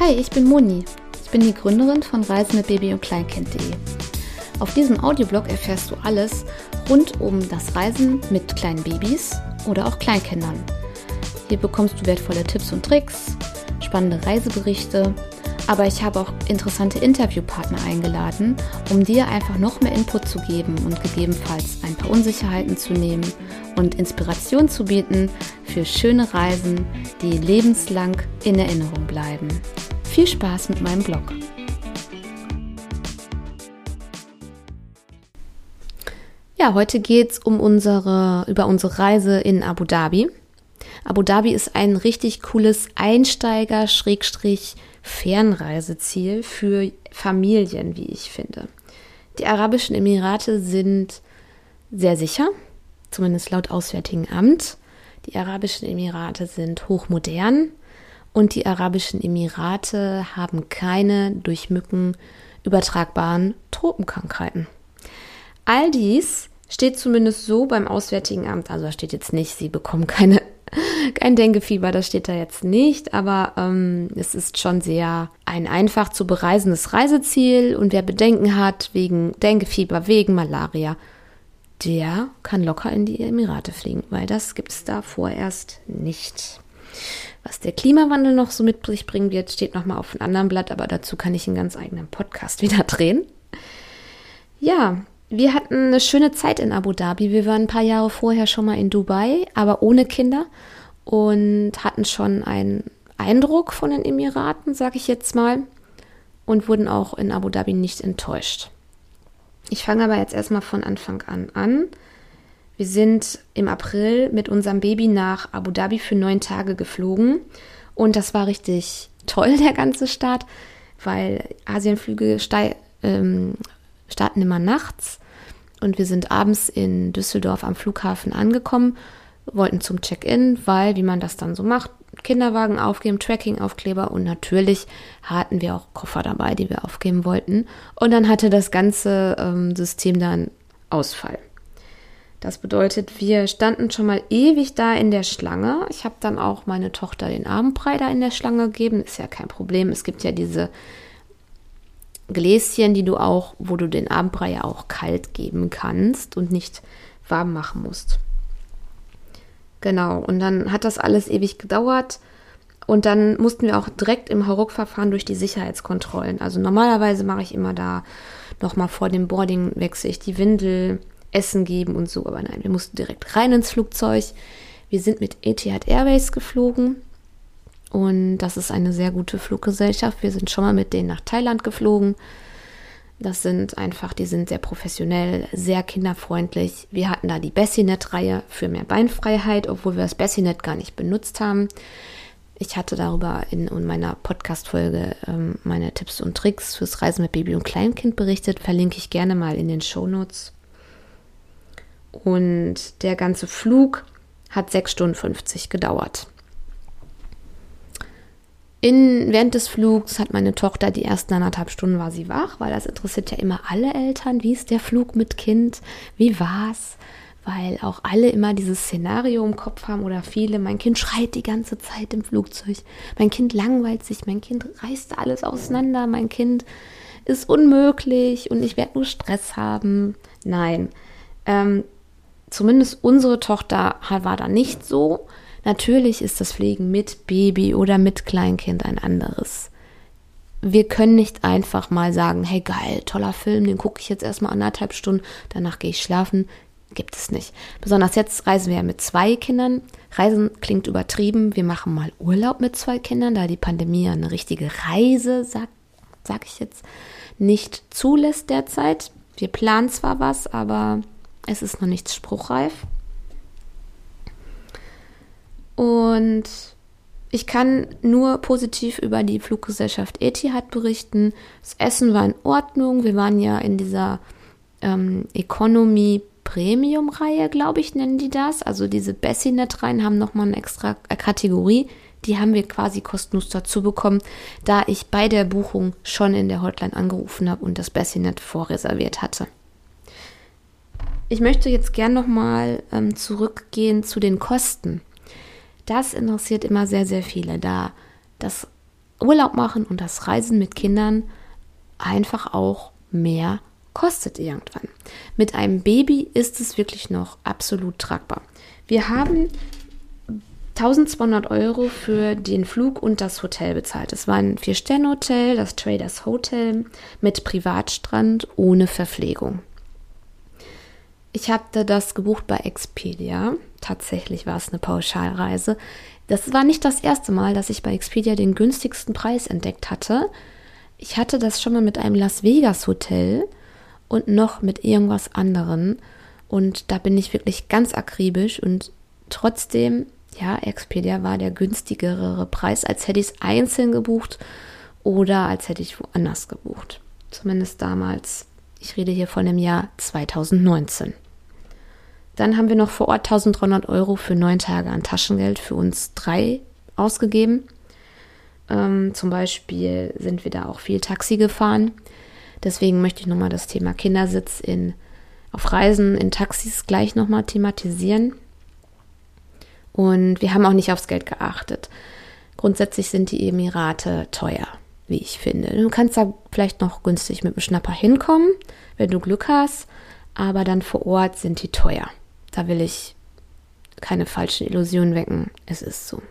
Hi, ich bin Moni. Ich bin die Gründerin von Reisen mit Baby und Kleinkind.de. Auf diesem Audioblog erfährst du alles rund um das Reisen mit kleinen Babys oder auch Kleinkindern. Hier bekommst du wertvolle Tipps und Tricks, spannende Reiseberichte, aber ich habe auch interessante Interviewpartner eingeladen, um dir einfach noch mehr Input zu geben und gegebenenfalls ein paar Unsicherheiten zu nehmen und Inspiration zu bieten für schöne Reisen, die lebenslang in Erinnerung bleiben. Viel Spaß mit meinem Blog. Ja, heute geht es um unsere, über unsere Reise in Abu Abu Dhabi ist ein richtig cooles Einsteiger-Fernreiseziel für Familien, wie ich finde. Die Arabischen Emirate sind sehr sicher, zumindest laut Auswärtigen Amt. Die Arabischen Emirate sind hochmodern und die Arabischen Emirate haben keine durch Mücken übertragbaren Tropenkrankheiten. All dies steht zumindest so beim Auswärtigen Amt, also da steht jetzt nicht, sie bekommen keine, kein Denkefieber, das steht da jetzt nicht, aber ähm, es ist schon sehr ein einfach zu bereisendes Reiseziel und wer Bedenken hat wegen Denkefieber, wegen Malaria, der kann locker in die Emirate fliegen, weil das gibt es da vorerst nicht. Was der Klimawandel noch so mit sich bringen wird, steht nochmal auf einem anderen Blatt, aber dazu kann ich einen ganz eigenen Podcast wieder drehen. Ja, wir hatten eine schöne Zeit in Abu Dhabi. Wir waren ein paar Jahre vorher schon mal in Dubai, aber ohne Kinder und hatten schon einen Eindruck von den Emiraten, sage ich jetzt mal, und wurden auch in Abu Dhabi nicht enttäuscht. Ich fange aber jetzt erstmal von Anfang an an. Wir sind im April mit unserem Baby nach Abu Dhabi für neun Tage geflogen und das war richtig toll, der ganze Start, weil Asienflüge ähm, starten immer nachts und wir sind abends in Düsseldorf am Flughafen angekommen, wollten zum Check-in, weil, wie man das dann so macht, Kinderwagen aufgeben, Tracking-Aufkleber und natürlich hatten wir auch Koffer dabei, die wir aufgeben wollten. Und dann hatte das ganze ähm, System dann Ausfall. Das bedeutet, wir standen schon mal ewig da in der Schlange. Ich habe dann auch meine Tochter den Abendbrei da in der Schlange gegeben. Ist ja kein Problem. Es gibt ja diese Gläschen, die du auch, wo du den Abendbrei ja auch kalt geben kannst und nicht warm machen musst. Genau, und dann hat das alles ewig gedauert. Und dann mussten wir auch direkt im Hauruck-Verfahren durch die Sicherheitskontrollen. Also normalerweise mache ich immer da nochmal vor dem Boarding wechsle ich die Windel, Essen geben und so. Aber nein, wir mussten direkt rein ins Flugzeug. Wir sind mit Etihad Airways geflogen. Und das ist eine sehr gute Fluggesellschaft. Wir sind schon mal mit denen nach Thailand geflogen. Das sind einfach, die sind sehr professionell, sehr kinderfreundlich. Wir hatten da die Bessinet-Reihe für mehr Beinfreiheit, obwohl wir das Bessinet gar nicht benutzt haben. Ich hatte darüber in, in meiner Podcast-Folge ähm, meine Tipps und Tricks fürs Reisen mit Baby und Kleinkind berichtet. Verlinke ich gerne mal in den Show Notes. Und der ganze Flug hat 6 Stunden 50 gedauert. In, während des Flugs hat meine Tochter die ersten anderthalb Stunden war sie wach, weil das interessiert ja immer alle Eltern. Wie ist der Flug mit Kind? Wie war's? Weil auch alle immer dieses Szenario im Kopf haben oder viele. Mein Kind schreit die ganze Zeit im Flugzeug. Mein Kind langweilt sich. Mein Kind reißt alles auseinander. Mein Kind ist unmöglich und ich werde nur Stress haben. Nein. Ähm, zumindest unsere Tochter war da nicht so. Natürlich ist das Pflegen mit Baby oder mit Kleinkind ein anderes. Wir können nicht einfach mal sagen, hey geil, toller Film, den gucke ich jetzt erstmal anderthalb Stunden, danach gehe ich schlafen. Gibt es nicht. Besonders jetzt reisen wir ja mit zwei Kindern. Reisen klingt übertrieben. Wir machen mal Urlaub mit zwei Kindern, da die Pandemie eine richtige Reise, sag, sag ich jetzt, nicht zulässt derzeit. Wir planen zwar was, aber es ist noch nichts spruchreif. Und ich kann nur positiv über die Fluggesellschaft Etihad berichten. Das Essen war in Ordnung. Wir waren ja in dieser ähm, Economy Premium Reihe, glaube ich, nennen die das. Also diese Bessinet-Reihen haben nochmal eine extra Kategorie. Die haben wir quasi kostenlos dazu bekommen, da ich bei der Buchung schon in der Hotline angerufen habe und das Bessinet vorreserviert hatte. Ich möchte jetzt gern nochmal ähm, zurückgehen zu den Kosten das interessiert immer sehr, sehr viele, da das Urlaub machen und das Reisen mit Kindern einfach auch mehr kostet irgendwann. Mit einem Baby ist es wirklich noch absolut tragbar. Wir haben 1200 Euro für den Flug und das Hotel bezahlt. Es war ein Vier-Sterne-Hotel, das Traders Hotel mit Privatstrand ohne Verpflegung. Ich hatte das gebucht bei Expedia. Tatsächlich war es eine Pauschalreise. Das war nicht das erste Mal, dass ich bei Expedia den günstigsten Preis entdeckt hatte. Ich hatte das schon mal mit einem Las Vegas Hotel und noch mit irgendwas anderen. Und da bin ich wirklich ganz akribisch und trotzdem, ja, Expedia war der günstigere Preis, als hätte ich es einzeln gebucht oder als hätte ich woanders gebucht. Zumindest damals. Ich rede hier von dem Jahr 2019. Dann haben wir noch vor Ort 1300 Euro für neun Tage an Taschengeld für uns drei ausgegeben. Ähm, zum Beispiel sind wir da auch viel Taxi gefahren. Deswegen möchte ich nochmal das Thema Kindersitz in, auf Reisen in Taxis gleich nochmal thematisieren. Und wir haben auch nicht aufs Geld geachtet. Grundsätzlich sind die Emirate teuer, wie ich finde. Du kannst da vielleicht noch günstig mit dem Schnapper hinkommen, wenn du Glück hast, aber dann vor Ort sind die teuer. Da will ich keine falschen Illusionen wecken. Es ist so.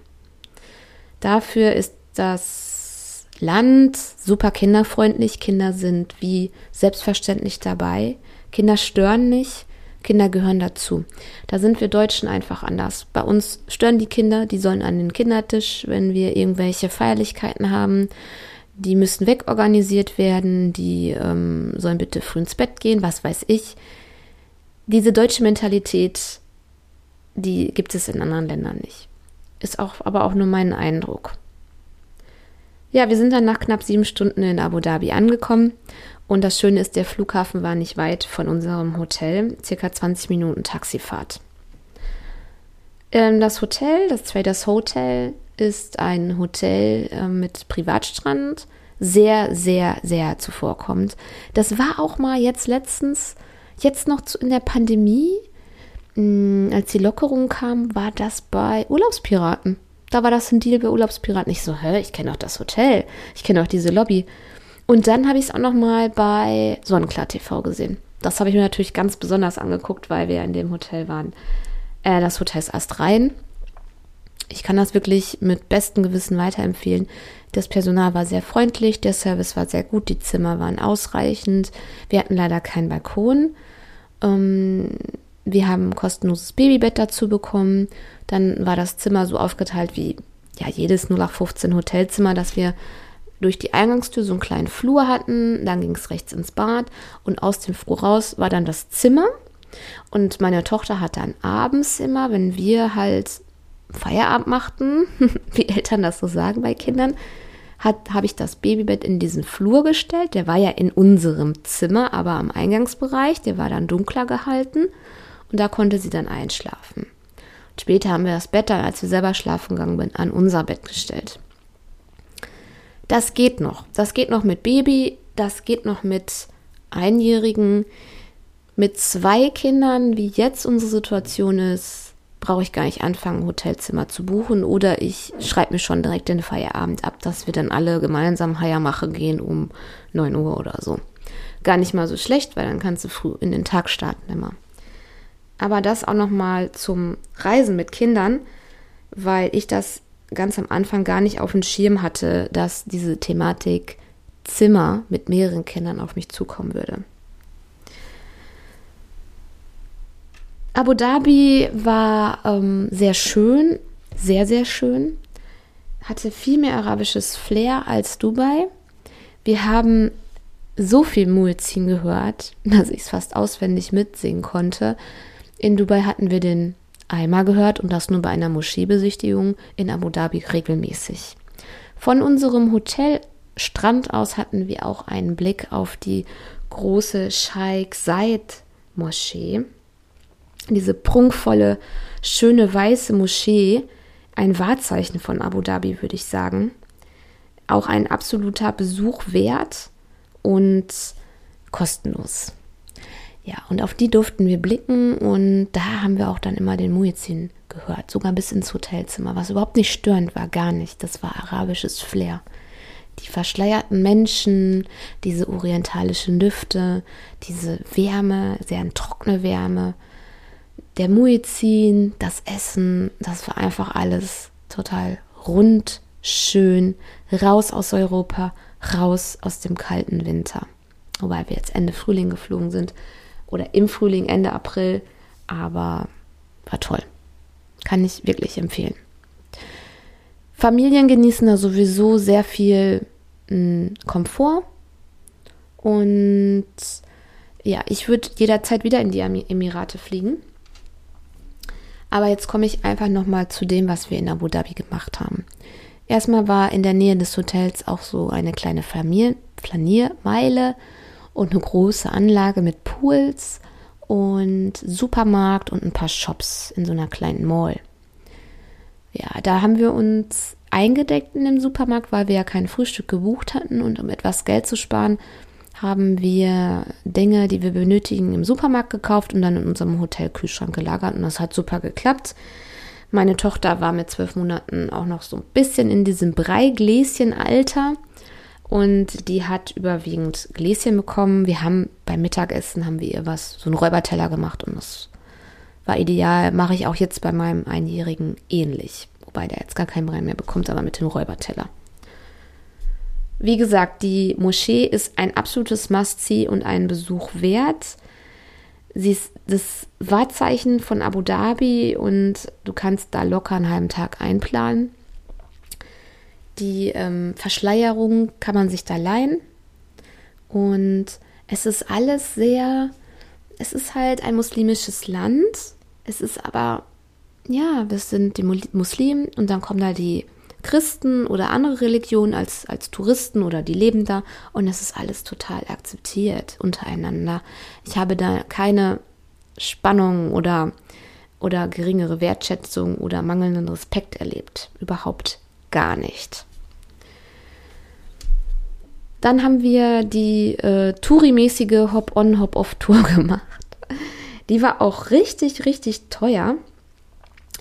Dafür ist das Land super kinderfreundlich. Kinder sind wie selbstverständlich dabei. Kinder stören nicht. Kinder gehören dazu. Da sind wir Deutschen einfach anders. Bei uns stören die Kinder, die sollen an den Kindertisch, wenn wir irgendwelche Feierlichkeiten haben. Die müssen wegorganisiert werden, die ähm, sollen bitte früh ins Bett gehen, was weiß ich diese deutsche Mentalität, die gibt es in anderen Ländern nicht. Ist auch, aber auch nur mein Eindruck. Ja, wir sind dann nach knapp sieben Stunden in Abu Dhabi angekommen. Und das Schöne ist, der Flughafen war nicht weit von unserem Hotel, circa 20 Minuten Taxifahrt. Ähm, das Hotel, das Traders Hotel, ist ein Hotel äh, mit Privatstrand. Sehr, sehr, sehr zuvorkommend. Das war auch mal jetzt letztens Jetzt noch in der Pandemie, mh, als die Lockerung kam, war das bei Urlaubspiraten. Da war das ein Deal bei Urlaubspiraten. Ich so, hä, ich kenne auch das Hotel, ich kenne auch diese Lobby. Und dann habe ich es auch noch mal bei Sonnenklar TV gesehen. Das habe ich mir natürlich ganz besonders angeguckt, weil wir in dem Hotel waren. Äh, das Hotel ist Astrein. Ich kann das wirklich mit bestem Gewissen weiterempfehlen. Das Personal war sehr freundlich, der Service war sehr gut, die Zimmer waren ausreichend. Wir hatten leider keinen Balkon. Ähm, wir haben ein kostenloses Babybett dazu bekommen. Dann war das Zimmer so aufgeteilt wie ja, jedes 0815 Hotelzimmer, dass wir durch die Eingangstür so einen kleinen Flur hatten. Dann ging es rechts ins Bad und aus dem Flur raus war dann das Zimmer. Und meine Tochter hat dann abends immer, wenn wir halt Feierabend machten, wie Eltern das so sagen bei Kindern, habe ich das Babybett in diesen Flur gestellt. Der war ja in unserem Zimmer, aber am Eingangsbereich. Der war dann dunkler gehalten und da konnte sie dann einschlafen. Und später haben wir das Bett dann, als wir selber schlafen gegangen sind, an unser Bett gestellt. Das geht noch. Das geht noch mit Baby, das geht noch mit Einjährigen. Mit zwei Kindern, wie jetzt unsere Situation ist, brauche ich gar nicht anfangen, Hotelzimmer zu buchen oder ich schreibe mir schon direkt den Feierabend ab, dass wir dann alle gemeinsam Heiermache gehen um 9 Uhr oder so. Gar nicht mal so schlecht, weil dann kannst du früh in den Tag starten immer. Aber das auch noch mal zum Reisen mit Kindern, weil ich das ganz am Anfang gar nicht auf dem Schirm hatte, dass diese Thematik Zimmer mit mehreren Kindern auf mich zukommen würde. Abu Dhabi war ähm, sehr schön, sehr, sehr schön. Hatte viel mehr arabisches Flair als Dubai. Wir haben so viel Muezzin gehört, dass ich es fast auswendig mitsingen konnte. In Dubai hatten wir den einmal gehört und das nur bei einer Moscheebesichtigung, in Abu Dhabi regelmäßig. Von unserem Hotelstrand aus hatten wir auch einen Blick auf die große Sheikh Said Moschee diese prunkvolle, schöne weiße Moschee, ein Wahrzeichen von Abu Dhabi, würde ich sagen. Auch ein absoluter Besuch wert und kostenlos. Ja, und auf die durften wir blicken und da haben wir auch dann immer den Muezzin gehört, sogar bis ins Hotelzimmer, was überhaupt nicht störend war, gar nicht. Das war arabisches Flair. die verschleierten Menschen, diese orientalischen Düfte, diese Wärme, sehr trockene Wärme, der Muizin, das Essen, das war einfach alles total rund, schön, raus aus Europa, raus aus dem kalten Winter. Wobei wir jetzt Ende Frühling geflogen sind oder im Frühling, Ende April, aber war toll. Kann ich wirklich empfehlen. Familien genießen da sowieso sehr viel mh, hm, Komfort. Und ja, ich würde jederzeit wieder in die Emirate fliegen. Aber jetzt komme ich einfach nochmal zu dem, was wir in Abu Dhabi gemacht haben. Erstmal war in der Nähe des Hotels auch so eine kleine Flaniermeile und eine große Anlage mit Pools und Supermarkt und ein paar Shops in so einer kleinen Mall. Ja, da haben wir uns eingedeckt in dem Supermarkt, weil wir ja kein Frühstück gebucht hatten und um etwas Geld zu sparen, haben wir Dinge, die wir benötigen, im Supermarkt gekauft und dann in unserem Hotelkühlschrank gelagert und das hat super geklappt. Meine Tochter war mit zwölf Monaten auch noch so ein bisschen in diesem Breigläschen-Alter und die hat überwiegend Gläschen bekommen. Wir haben beim Mittagessen haben wir ihr was, so einen Räuberteller gemacht und das war ideal. Mache ich auch jetzt bei meinem Einjährigen ähnlich. Wobei der jetzt gar keinen Brei mehr bekommt, aber mit dem Räuberteller. Wie gesagt, die Moschee ist ein absolutes Must-See und einen Besuch wert. Sie ist das Wahrzeichen von Abu Dhabi und du kannst da locker einen halben Tag einplanen. Die ähm, Verschleierung kann man sich da leihen. Und es ist alles sehr, es ist halt ein muslimisches Land es ist aber, ja, wir sind die Muslimen und dann kommen da die Christen oder andere Religionen als, als Touristen oder die leben da und es ist alles total akzeptiert untereinander. Ich habe da keine Spannung oder, oder geringere Wertschätzung oder mangelnden Respekt erlebt. Überhaupt gar nicht. Dann haben wir die äh, Touri-mäßige Hop-on, Hop-off-Tour gemacht. Die war auch richtig, richtig teuer.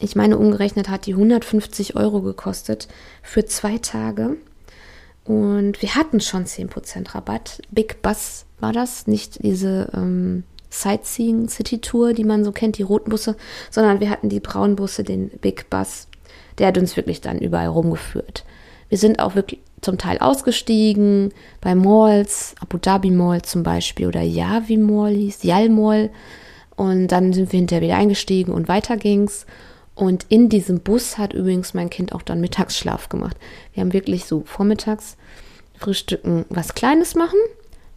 Ich meine, umgerechnet hat die 150 Euro gekostet für zwei Tage. Und wir hatten schon 10% Rabatt. Big Bus war das, nicht diese ähm, Sightseeing City Tour, die man so kennt, die roten Busse, sondern wir hatten die braunen Busse, den Big Bus. Der hat uns wirklich dann überall rumgeführt. Wir sind auch wirklich zum Teil ausgestiegen, bei Malls, Abu Dhabi Mall zum Beispiel oder Yavi Mall hieß, Yal Mall. Und dann sind wir hinterher wieder eingestiegen und weiter ging's. Und in diesem Bus hat übrigens mein Kind auch dann Mittagsschlaf gemacht. Wir haben wirklich so vormittags Frühstücken was Kleines machen.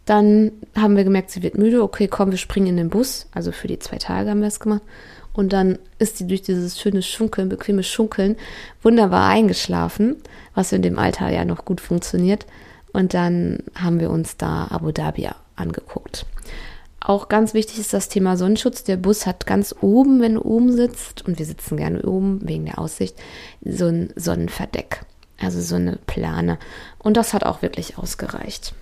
Dann haben wir gemerkt, sie wird müde. Okay, komm, wir springen in den Bus. Also für die zwei Tage haben wir es gemacht. Und dann ist sie durch dieses schöne Schunkeln, bequeme Schunkeln wunderbar eingeschlafen, was in dem Alter ja noch gut funktioniert. Und dann haben wir uns da Abu Dhabi angeguckt. Auch ganz wichtig ist das Thema Sonnenschutz. Der Bus hat ganz oben, wenn du oben sitzt, und wir sitzen gerne oben wegen der Aussicht, so ein Sonnenverdeck. Also so eine Plane. Und das hat auch wirklich ausgereicht.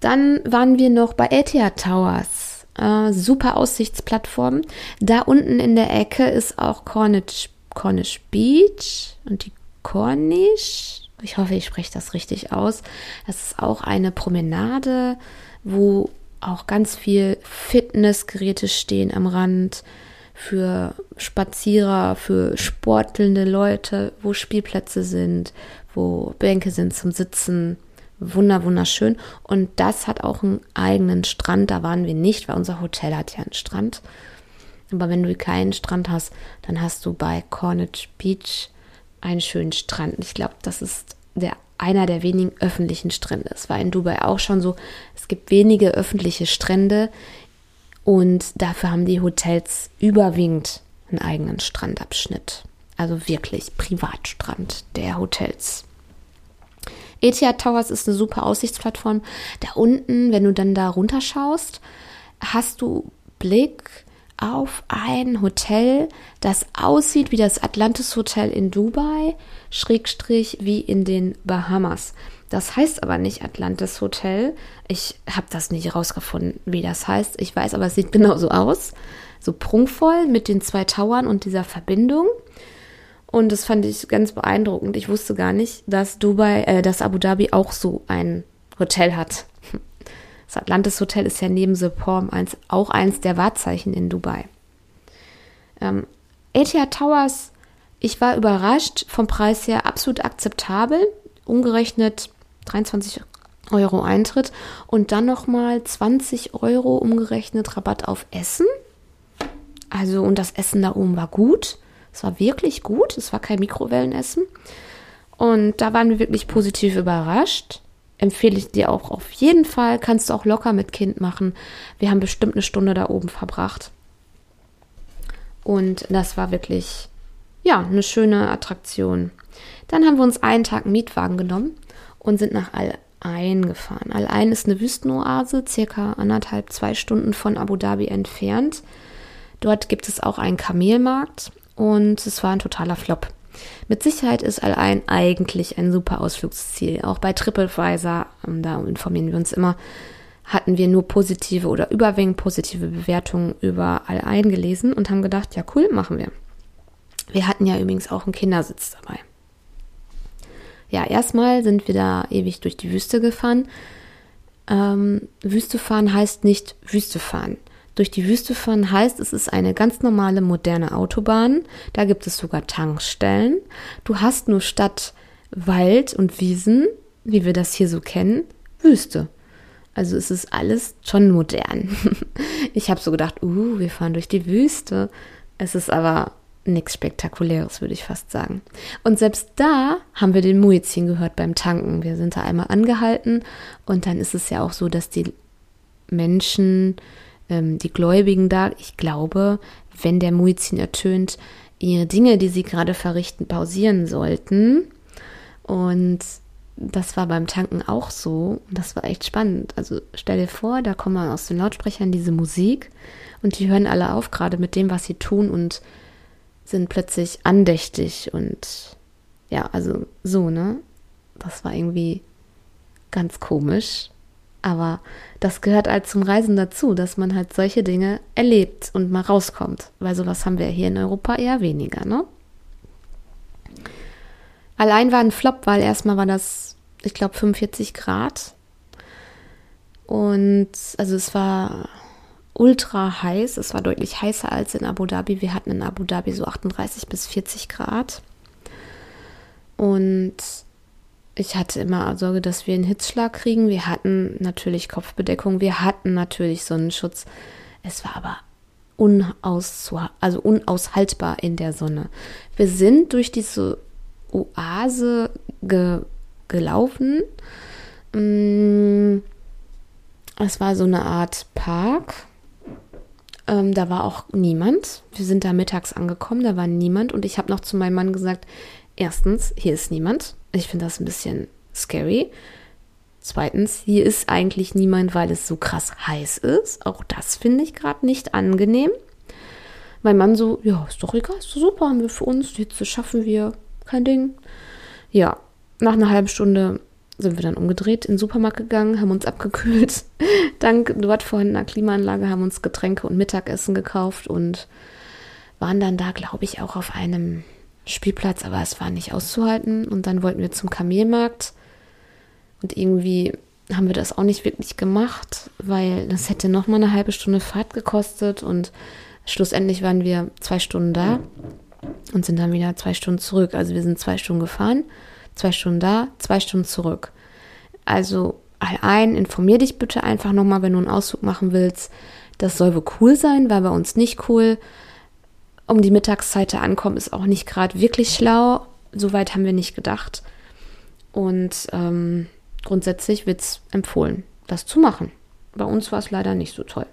Dann waren wir noch bei Etihad Towers. Äh, super Aussichtsplattform. Da unten in der Ecke ist auch Cornish, Cornish Beach und die Cornish. Ich hoffe, ich spreche das richtig aus. Das ist auch eine Promenade wo auch ganz viel Fitnessgeräte stehen am Rand für Spazierer, für sportelnde Leute, wo Spielplätze sind, wo Bänke sind zum Sitzen. Wunder, wunderschön. Und das hat auch einen eigenen Strand. Da waren wir nicht, weil unser Hotel hat ja einen Strand. Aber wenn du keinen Strand hast, dann hast du bei Cornish Beach einen schönen Strand. Ich glaube, das ist der einer der wenigen öffentlichen Strände. Es war in Dubai auch schon so, es gibt wenige öffentliche Strände und dafür haben die Hotels überwiegend einen eigenen Strandabschnitt. Also wirklich Privatstrand der Hotels. Etihad Towers ist eine super Aussichtsplattform. Da unten, wenn du dann da runterschaust, hast du Blick auf ein Hotel, das aussieht wie das Atlantis Hotel in Dubai, Schrägstrich wie in den Bahamas. Das heißt aber nicht Atlantis Hotel. Ich habe das nicht herausgefunden, wie das heißt. Ich weiß aber, es sieht genauso aus. So prunkvoll mit den zwei Towern und dieser Verbindung. Und das fand ich ganz beeindruckend. Ich wusste gar nicht, dass Dubai, äh, dass Abu Dhabi auch so ein Hotel hat. Das Atlantis Hotel ist ja neben The Palm eins, auch eins der Wahrzeichen in Dubai. Ähm, Etihad Towers, ich war überrascht, vom Preis her absolut akzeptabel, umgerechnet 23 Euro Eintritt und dann nochmal 20 Euro umgerechnet Rabatt auf Essen. Also, und das Essen da oben war gut. Es war wirklich gut. Es war kein Mikrowellenessen. Und da waren wir wirklich positiv überrascht. Empfehle ich dir auch auf jeden Fall. Kannst du auch locker mit Kind machen. Wir haben bestimmt eine Stunde da oben verbracht. Und das war wirklich, ja, eine schöne Attraktion. Dann haben wir uns einen Tag einen Mietwagen genommen und sind nach Al-Ain gefahren. Al-Ain ist eine Wüstenoase, circa anderthalb, zwei Stunden von Abu Dhabi entfernt. Dort gibt es auch einen Kamelmarkt und es war ein totaler Flop. Mit Sicherheit ist Al-Ain eigentlich ein super Ausflugsziel. Auch bei TripAdvisor, ähm, da informieren wir uns immer, hatten wir nur positive oder überwiegend positive Bewertungen über Al-Ain gelesen und haben gedacht, ja cool, machen wir. Wir hatten ja übrigens auch einen Kindersitz dabei. Ja, erstmal sind wir da ewig durch die Wüste gefahren. Ähm, Wüste fahren heißt nicht Wüste fahren. Durch die Wüste fahren heißt, es ist eine ganz normale moderne Autobahn. Da gibt es sogar Tankstellen. Du hast nur statt Wald und Wiesen, wie wir das hier so kennen, Wüste. Also es ist alles schon modern. Ich habe so gedacht, uh, wir fahren durch die Wüste. Es ist aber nichts Spektakuläres, würde ich fast sagen. Und selbst da haben wir den Muizin gehört beim Tanken. Wir sind da einmal angehalten und dann ist es ja auch so, dass die Menschen ähm, die Gläubigen da, ich glaube, wenn der Muizin ertönt, ihre Dinge, die sie gerade verrichten, pausieren sollten. Und das war beim Tanken auch so. Und das war echt spannend. Also stell dir vor, da kommen aus den Lautsprechern diese Musik und die hören alle auf, gerade mit dem, was sie tun und sind plötzlich andächtig und ja, also so, ne? Das war irgendwie ganz komisch. Aber das gehört halt zum Reisen dazu, dass man halt solche Dinge erlebt und mal rauskommt. Weil sowas haben wir hier in Europa eher weniger, ne? Allein war ein Flop, weil erstmal war das, ich glaube, 45 Grad. Und also es war ultra heiß. Es war deutlich heißer als in Abu Dhabi. Wir hatten in Abu Dhabi so 38 bis 40 Grad. Und ich hatte immer Sorge, dass wir einen Hitzschlag kriegen. Wir hatten natürlich Kopfbedeckung, wir hatten natürlich Sonnenschutz. Es war aber also unaushaltbar in der Sonne. Wir sind durch diese Oase ge gelaufen. Mm, es war so eine Art Park. Ähm, da war auch niemand. Wir sind da mittags angekommen, da war niemand. Und ich habe noch zu meinem Mann gesagt, erstens, hier ist niemand. Ich finde das ein bisschen scary. Zweitens, hier ist eigentlich niemand, weil es so krass heiß ist. Auch das finde ich gerade nicht angenehm. Mein Mann so, ja, ist doch egal, ist doch super, haben wir für uns, die Hitze schaffen wir, kein Ding. Ja, nach einer halben Stunde sind wir dann umgedreht, in den Supermarkt gegangen, haben uns abgekühlt. Dank dort vorhandener Klimaanlage haben uns Getränke und Mittagessen gekauft und waren dann da, glaube ich, auch auf einem Spielplatz, aber es war nicht auszuhalten. Und dann wollten wir zum Kamelmarkt. Und irgendwie haben wir das auch nicht wirklich gemacht, weil das hätte noch mal eine halbe Stunde Fahrt gekostet. Und schlussendlich waren wir zwei Stunden da und sind dann wieder zwei Stunden zurück. Also wir sind zwei Stunden gefahren, zwei Stunden da, zwei Stunden zurück. Also ein, informier dich bitte einfach nochmal, wenn du einen Ausflug machen willst. Das soll wohl cool sein, war bei uns nicht cool um die Mittagszeit ankommen, ist auch nicht gerade wirklich schlau. Soweit haben wir nicht gedacht. Und ähm, grundsätzlich wird es empfohlen, das zu machen. Bei uns war es leider nicht so toll.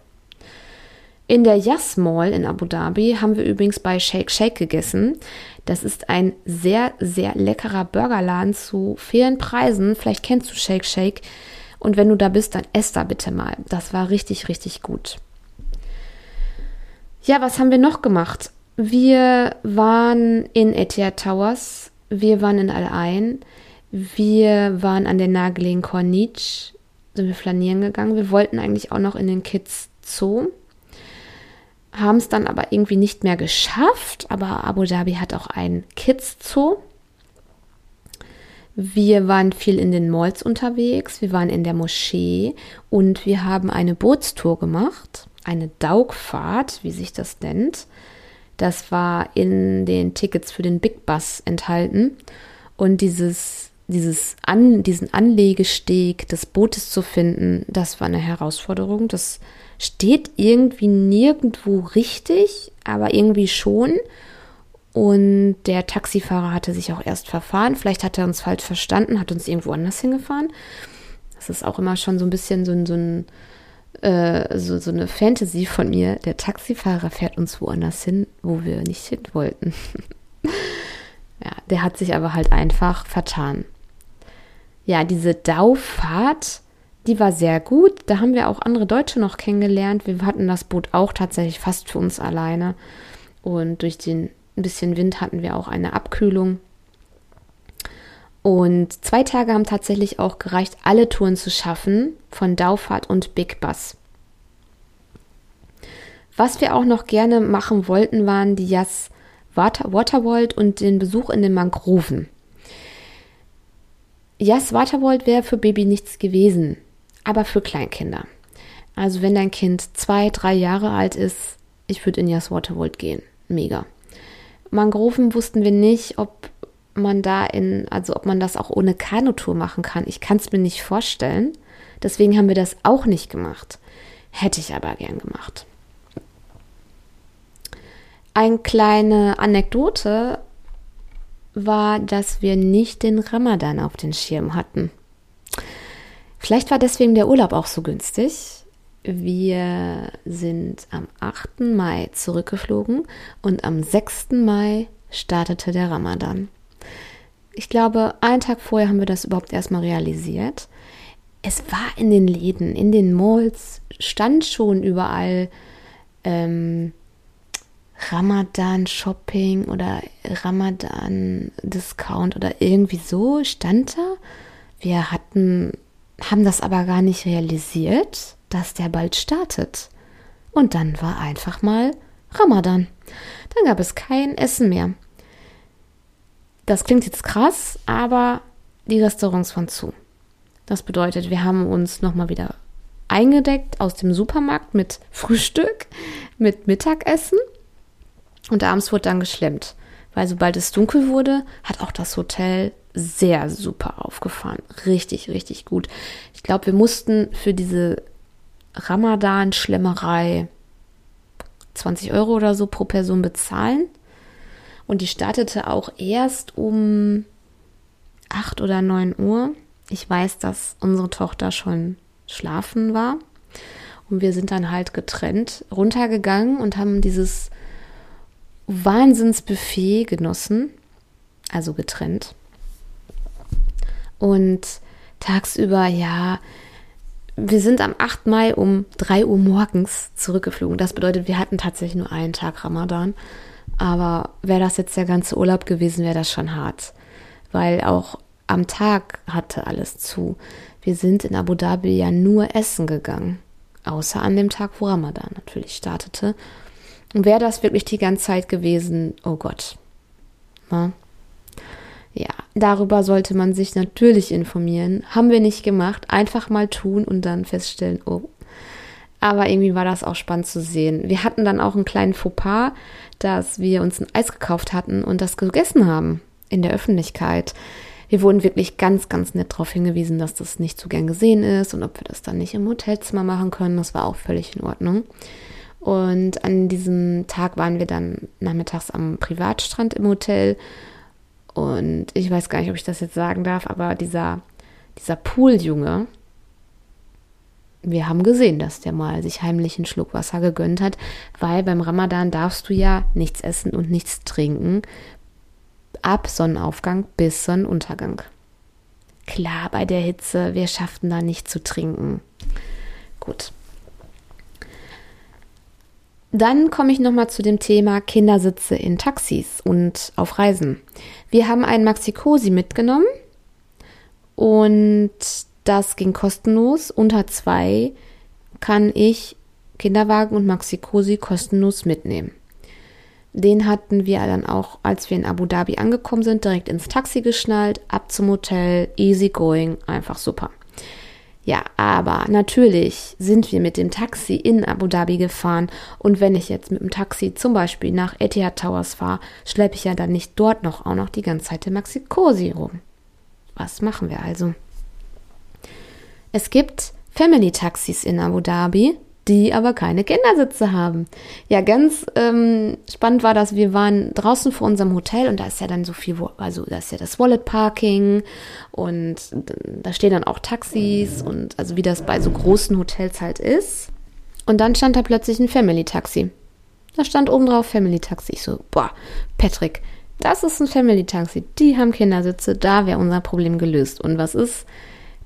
In der Yas Mall in Abu Dhabi haben wir übrigens bei Shake Shake gegessen. Das ist ein sehr, sehr leckerer Burgerladen zu fairen Preisen. Vielleicht kennst du Shake Shake. Und wenn du da bist, dann ess da bitte mal. Das war richtig, richtig gut. Ja, was haben wir noch gemacht? Wir waren in Etihad Towers, wir waren in Al-Ain, wir waren an der nahegelegenen Corniche, sind wir flanieren gegangen. Wir wollten eigentlich auch noch in den Kids Zoo. haben es dann aber irgendwie nicht mehr geschafft. Aber Abu Dhabi hat auch einen Kids Zoo. Wir waren viel in den Malls unterwegs, wir waren in der Moschee und wir haben eine Bootstour gemacht, eine Daugfahrt, wie sich das nennt. Das war in den Tickets für den Big Bus enthalten. Und dieses, dieses An, diesen Anlegesteg des Bootes zu finden, das war eine Herausforderung. Das steht irgendwie nirgendwo richtig, aber irgendwie schon. Und der Taxifahrer hatte sich auch erst verfahren. Vielleicht hat er uns falsch verstanden, hat uns irgendwo anders hingefahren. Das ist auch immer schon so ein bisschen so ein, so, ein, äh, so, so eine Fantasy von mir. Der Taxifahrer fährt uns woanders hin, wo wir nicht hin wollten. ja, der hat sich aber halt einfach vertan. Ja, diese Daufahrt, die war sehr gut. Da haben wir auch andere Deutsche noch kennengelernt. Wir hatten das Boot auch tatsächlich fast für uns alleine. Und durch den ein bisschen Wind hatten wir auch eine Abkühlung. Und zwei Tage haben tatsächlich auch gereicht, alle Touren zu schaffen von Daufahrt und Big Bus. Was wir auch noch gerne machen wollten, waren die Jas Water Waterworld und den Besuch in den Mangroven. Jas Waterworld wäre für Baby nichts gewesen, aber für Kleinkinder. Also wenn dein Kind zwei, drei Jahre alt ist, ich würde in Jas Waterworld gehen. Mega. Mangroven wussten wir nicht, ob man da in, also ob man das auch ohne Kanutour machen kann. Ich kann es mir nicht vorstellen. Deswegen haben wir das auch nicht gemacht. Hätte ich aber gern gemacht. Eine kleine Anekdote war, dass wir nicht den Ramadan auf den Schirm hatten. Vielleicht war deswegen der Urlaub auch so günstig. Wir sind am 8. Mai zurückgeflogen und am 6. Mai startete der Ramadan. Ich glaube, einen Tag vorher haben wir das überhaupt erstmal realisiert. Es war in den Läden, in den Malls, stand schon überall ähm, Ramadan-Shopping oder Ramadan-Discount oder irgendwie so stand da. Wir hatten, haben das aber gar nicht realisiert dass der bald startet. Und dann war einfach mal Ramadan. Dann gab es kein Essen mehr. Das klingt jetzt krass, aber die Restaurants waren zu. Das bedeutet, wir haben uns nochmal wieder eingedeckt aus dem Supermarkt mit Frühstück, mit Mittagessen und abends wurde dann geschlemmt. Weil sobald es dunkel wurde, hat auch das Hotel sehr super aufgefahren. Richtig, richtig gut. Ich glaube, wir mussten für diese Ramadan-Schlemmerei 20 Euro oder so pro Person bezahlen. Und die startete auch erst um 8 oder 9 Uhr. Ich weiß, dass unsere Tochter schon schlafen war. Und wir sind dann halt getrennt runtergegangen und haben dieses Wahnsinnsbuffet genossen. Also getrennt. Und tagsüber, ja, wir sind am 8. Mai um 3 Uhr morgens zurückgeflogen. Das bedeutet, wir hatten tatsächlich nur einen Tag Ramadan. Aber wäre das jetzt der ganze Urlaub gewesen, wäre das schon hart. Weil auch am Tag hatte alles zu. Wir sind in Abu Dhabi ja nur essen gegangen. Außer an dem Tag, wo Ramadan natürlich startete. Und wäre das wirklich die ganze Zeit gewesen, oh Gott. Na? Ja, darüber sollte man sich natürlich informieren. Haben wir nicht gemacht. Einfach mal tun und dann feststellen, oh. Aber irgendwie war das auch spannend zu sehen. Wir hatten dann auch einen kleinen Fauxpas, dass wir uns ein Eis gekauft hatten und das gegessen haben in der Öffentlichkeit. Wir wurden wirklich ganz, ganz nett darauf hingewiesen, dass das nicht so gern gesehen ist und ob wir das dann nicht im Hotelzimmer machen können. Das war auch völlig in Ordnung. Und an diesem Tag waren wir dann nachmittags am Privatstrand im Hotel und ich weiß gar nicht, ob ich das jetzt sagen darf, aber dieser, dieser Pooljunge, wir haben gesehen, dass der mal sich heimlich einen Schluck Wasser gegönnt hat, weil beim Ramadan darfst du ja nichts essen und nichts trinken ab Sonnenaufgang bis Sonnenuntergang. Klar, bei der Hitze, wir schafften da nicht zu trinken. Gut. Dann komme ich nochmal zu dem Thema Kindersitze in Taxis und auf Reisen. Wir haben einen Maxi Cosi mitgenommen und das ging kostenlos. Unter zwei kann ich Kinderwagen und Maxi Cosi kostenlos mitnehmen. Den hatten wir dann auch, als wir in Abu Dhabi angekommen sind, direkt ins Taxi geschnallt, ab zum Hotel, easy going, einfach super. Ja, aber natürlich sind wir mit dem Taxi in Abu Dhabi gefahren und wenn ich jetzt mit dem Taxi zum Beispiel nach Etihad Towers fahre, schleppe ich ja dann nicht dort noch auch noch die ganze Zeit den Maxi Cosi rum. Was machen wir also? Es gibt Family-Taxis in Abu Dhabi, die aber keine Kindersitze haben. Ja, ganz ähm, spannend war das, wir waren draußen vor unserem Hotel und da ist ja dann so viel, also da ist ja das Wallet Parking und da stehen dann auch Taxis und also wie das bei so großen Hotels halt ist. Und dann stand da plötzlich ein Family Taxi. Da stand oben drauf Family Taxi. Ich so, boah, Patrick, das ist ein Family Taxi. Die haben Kindersitze, da wäre unser Problem gelöst. Und was ist?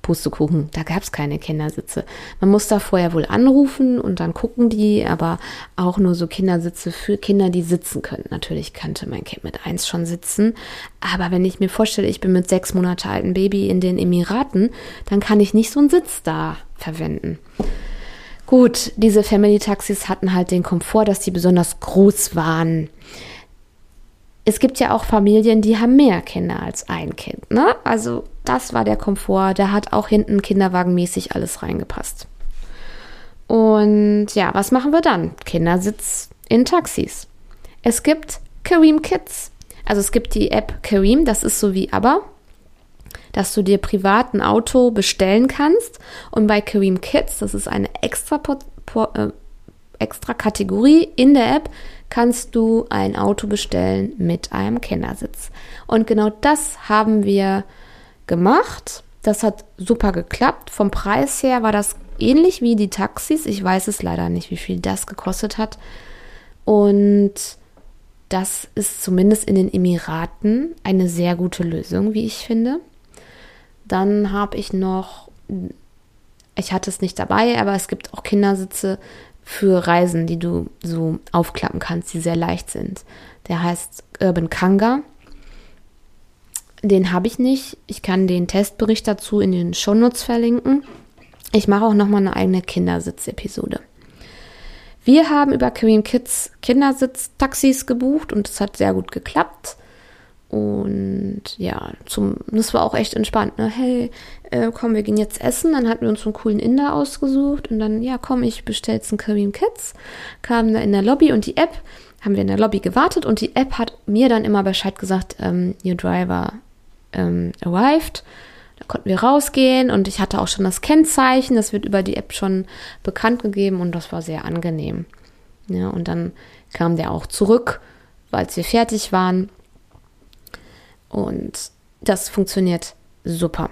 Pustekuchen, da gab es keine Kindersitze. Man muss da vorher wohl anrufen und dann gucken die, aber auch nur so Kindersitze für Kinder, die sitzen können. Natürlich kannte mein Kind mit eins schon sitzen, aber wenn ich mir vorstelle, ich bin mit sechs Monate alten Baby in den Emiraten, dann kann ich nicht so einen Sitz da verwenden. Gut, diese Family Taxis hatten halt den Komfort, dass die besonders groß waren es gibt ja auch Familien, die haben mehr Kinder als ein Kind. Ne? Also das war der Komfort. Da hat auch hinten kinderwagenmäßig alles reingepasst. Und ja, was machen wir dann? Kindersitz in Taxis. Es gibt Kareem Kids. Also es gibt die App Kareem, das ist so wie aber, dass du dir privat ein Auto bestellen kannst. Und bei Kareem Kids, das ist eine extra, äh, extra Kategorie in der App, kannst du ein Auto bestellen mit einem Kindersitz. Und genau das haben wir gemacht. Das hat super geklappt. Vom Preis her war das ähnlich wie die Taxis. Ich weiß es leider nicht, wie viel das gekostet hat. Und das ist zumindest in den Emiraten eine sehr gute Lösung, wie ich finde. Dann habe ich noch, ich hatte es nicht dabei, aber es gibt auch Kindersitze für Reisen, die du so aufklappen kannst, die sehr leicht sind. Der heißt Urban Kanga. Den habe ich nicht. Ich kann den Testbericht dazu in den Shownotes verlinken. Ich mache auch nochmal eine eigene Kindersitz-Episode. Wir haben über Kareem Kids Kindersitz-Taxis gebucht und es hat sehr gut geklappt. Und ja, zum, das war auch echt entspannt. Ne? Hey, äh, komm, wir gehen jetzt essen. Dann hatten wir uns einen coolen Inder ausgesucht und dann, ja, komm, ich bestelle jetzt einen Kareem Kids. Kamen da in der Lobby und die App, haben wir in der Lobby gewartet und die App hat mir dann immer Bescheid gesagt, ähm, your driver ähm, arrived. Da konnten wir rausgehen und ich hatte auch schon das Kennzeichen. Das wird über die App schon bekannt gegeben und das war sehr angenehm. Ja, und dann kam der auch zurück, als wir fertig waren und das funktioniert super.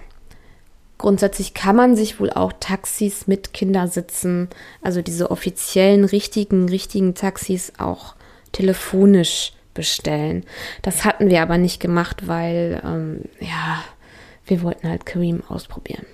Grundsätzlich kann man sich wohl auch Taxis mit Kindersitzen, also diese offiziellen, richtigen, richtigen Taxis auch telefonisch bestellen. Das hatten wir aber nicht gemacht, weil, ähm, ja, wir wollten halt Kareem ausprobieren.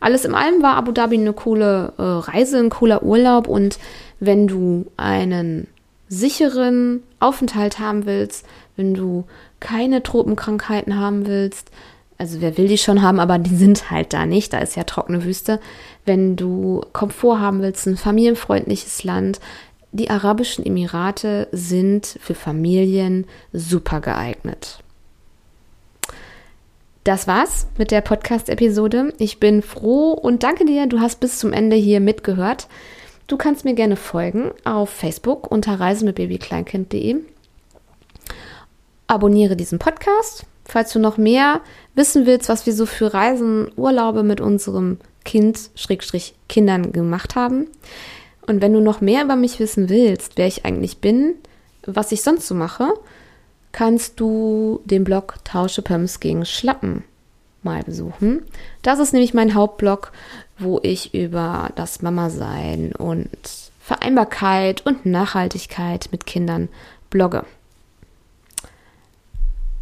Alles in allem war Abu Dhabi eine coole äh, Reise, ein cooler Urlaub und wenn du einen sicheren Aufenthalt haben willst, wenn du keine Tropenkrankheiten haben willst, also wer will die schon haben, aber die sind halt da nicht, da ist ja trockene Wüste. Wenn du Komfort haben willst, ein familienfreundliches Land, die Arabischen Emirate sind für Familien super geeignet. Das war's mit der Podcast-Episode. Ich bin froh und danke dir, du hast bis zum Ende hier mitgehört. Du kannst mir gerne folgen auf Facebook unter reisemitbabykleinkind.de abonniere diesen Podcast. Falls du noch mehr wissen willst, was wir so für Reisen, Urlaube mit unserem Kind, Schrägstrich Kindern gemacht haben. Und wenn du noch mehr über mich wissen willst, wer ich eigentlich bin, was ich sonst so mache, kannst du den Blog Tausche Pumps gegen Schlappen mal besuchen. Das ist nämlich mein Hauptblog, wo ich über das Mama-Sein und Vereinbarkeit und Nachhaltigkeit mit Kindern blogge.